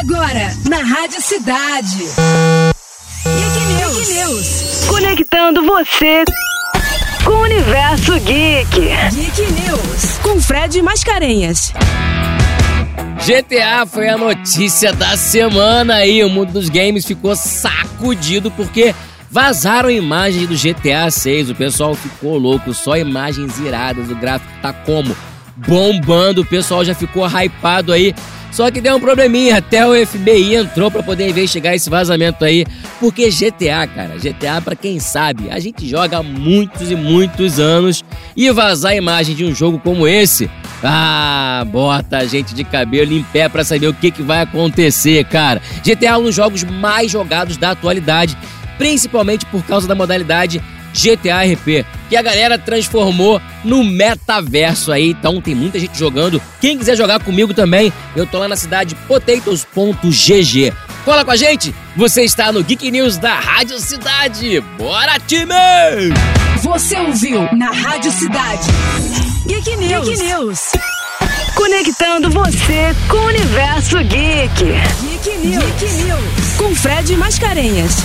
Agora, na Rádio Cidade. Geek News. Geek News. Conectando você com o universo geek. Geek News. Com Fred Mascarenhas. GTA foi a notícia da semana aí. O mundo dos games ficou sacudido porque vazaram imagens do GTA 6. O pessoal ficou louco, só imagens iradas. O gráfico tá como? Bombando. O pessoal já ficou hypado aí. Só que deu um probleminha, até o FBI entrou para poder investigar esse vazamento aí, porque GTA, cara, GTA para quem sabe, a gente joga há muitos e muitos anos e vazar a imagem de um jogo como esse, ah, bota a gente de cabelo em pé para saber o que, que vai acontecer, cara. GTA é um dos jogos mais jogados da atualidade, principalmente por causa da modalidade GTA RP, que a galera transformou no metaverso aí. Então tem muita gente jogando. Quem quiser jogar comigo também, eu tô lá na cidade potatoes.gg. Cola com a gente! Você está no Geek News da Rádio Cidade. Bora, time! Você ouviu na Rádio Cidade. Geek News. Geek News. Conectando você com o universo geek. Geek News. Geek News. Com Fred Mascarenhas.